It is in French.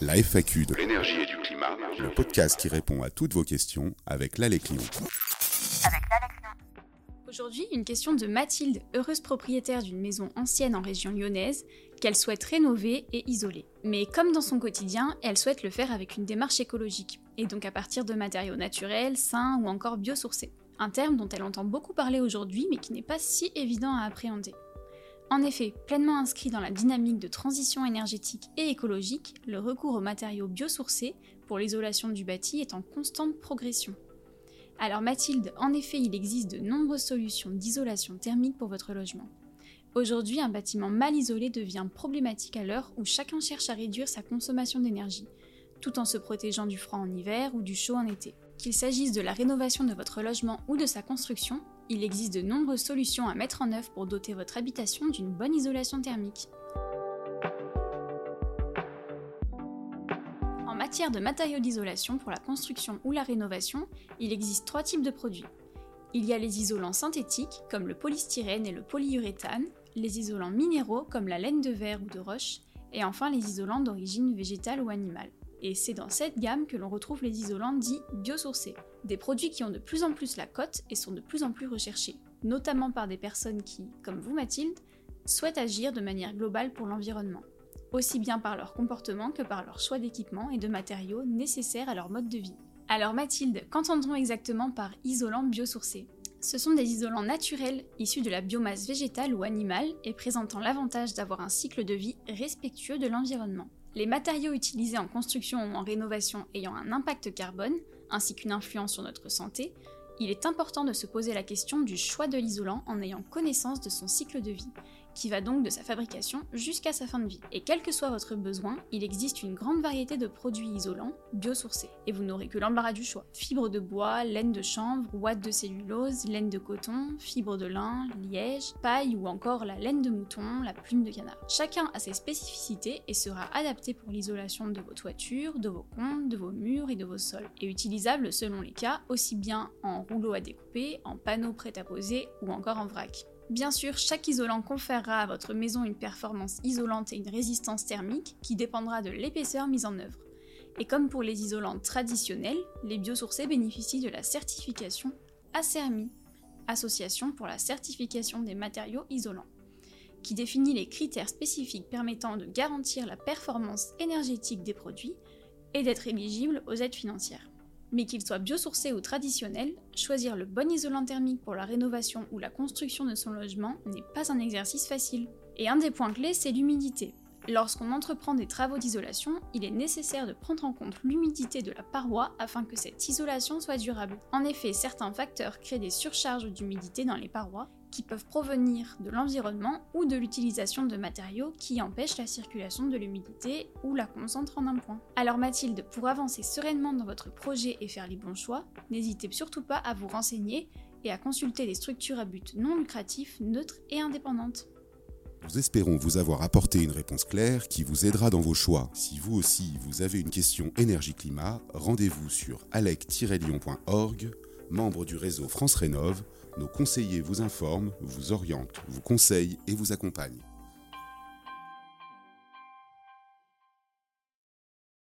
La FAQ de l'énergie et du climat, le podcast qui répond à toutes vos questions avec l'Alec Lyon. Aujourd'hui, une question de Mathilde, heureuse propriétaire d'une maison ancienne en région lyonnaise, qu'elle souhaite rénover et isoler. Mais comme dans son quotidien, elle souhaite le faire avec une démarche écologique, et donc à partir de matériaux naturels, sains ou encore biosourcés. Un terme dont elle entend beaucoup parler aujourd'hui, mais qui n'est pas si évident à appréhender. En effet, pleinement inscrit dans la dynamique de transition énergétique et écologique, le recours aux matériaux biosourcés pour l'isolation du bâti est en constante progression. Alors Mathilde, en effet, il existe de nombreuses solutions d'isolation thermique pour votre logement. Aujourd'hui, un bâtiment mal isolé devient problématique à l'heure où chacun cherche à réduire sa consommation d'énergie, tout en se protégeant du froid en hiver ou du chaud en été. Qu'il s'agisse de la rénovation de votre logement ou de sa construction, il existe de nombreuses solutions à mettre en œuvre pour doter votre habitation d'une bonne isolation thermique. En matière de matériaux d'isolation pour la construction ou la rénovation, il existe trois types de produits. Il y a les isolants synthétiques, comme le polystyrène et le polyuréthane, les isolants minéraux, comme la laine de verre ou de roche, et enfin les isolants d'origine végétale ou animale. Et c'est dans cette gamme que l'on retrouve les isolants dits biosourcés, des produits qui ont de plus en plus la cote et sont de plus en plus recherchés, notamment par des personnes qui, comme vous Mathilde, souhaitent agir de manière globale pour l'environnement aussi bien par leur comportement que par leur choix d'équipement et de matériaux nécessaires à leur mode de vie. Alors Mathilde, qu'entendons exactement par isolant biosourcé Ce sont des isolants naturels issus de la biomasse végétale ou animale et présentant l'avantage d'avoir un cycle de vie respectueux de l'environnement. Les matériaux utilisés en construction ou en rénovation ayant un impact carbone, ainsi qu'une influence sur notre santé, il est important de se poser la question du choix de l'isolant en ayant connaissance de son cycle de vie qui va donc de sa fabrication jusqu'à sa fin de vie. Et quel que soit votre besoin, il existe une grande variété de produits isolants biosourcés. Et vous n'aurez que l'embarras du choix. Fibres de bois, laine de chanvre, ouate de cellulose, laine de coton, fibres de lin, liège, paille ou encore la laine de mouton, la plume de canard. Chacun a ses spécificités et sera adapté pour l'isolation de vos toitures, de vos comptes, de vos murs et de vos sols. Et utilisable selon les cas, aussi bien en rouleau à découper, en panneaux prêts à poser ou encore en vrac. Bien sûr, chaque isolant conférera à votre maison une performance isolante et une résistance thermique qui dépendra de l'épaisseur mise en œuvre. Et comme pour les isolants traditionnels, les biosourcés bénéficient de la certification ACERMI, Association pour la certification des matériaux isolants, qui définit les critères spécifiques permettant de garantir la performance énergétique des produits et d'être éligible aux aides financières. Mais qu'il soit biosourcé ou traditionnel, choisir le bon isolant thermique pour la rénovation ou la construction de son logement n'est pas un exercice facile. Et un des points clés, c'est l'humidité. Lorsqu'on entreprend des travaux d'isolation, il est nécessaire de prendre en compte l'humidité de la paroi afin que cette isolation soit durable. En effet, certains facteurs créent des surcharges d'humidité dans les parois qui peuvent provenir de l'environnement ou de l'utilisation de matériaux qui empêchent la circulation de l'humidité ou la concentrent en un point. Alors Mathilde, pour avancer sereinement dans votre projet et faire les bons choix, n'hésitez surtout pas à vous renseigner et à consulter des structures à but non lucratif, neutres et indépendantes. Nous espérons vous avoir apporté une réponse claire qui vous aidera dans vos choix. Si vous aussi vous avez une question énergie-climat, rendez-vous sur alec-lyon.org, membre du réseau France Rénov' Nos conseillers vous informent, vous orientent, vous conseillent et vous accompagnent.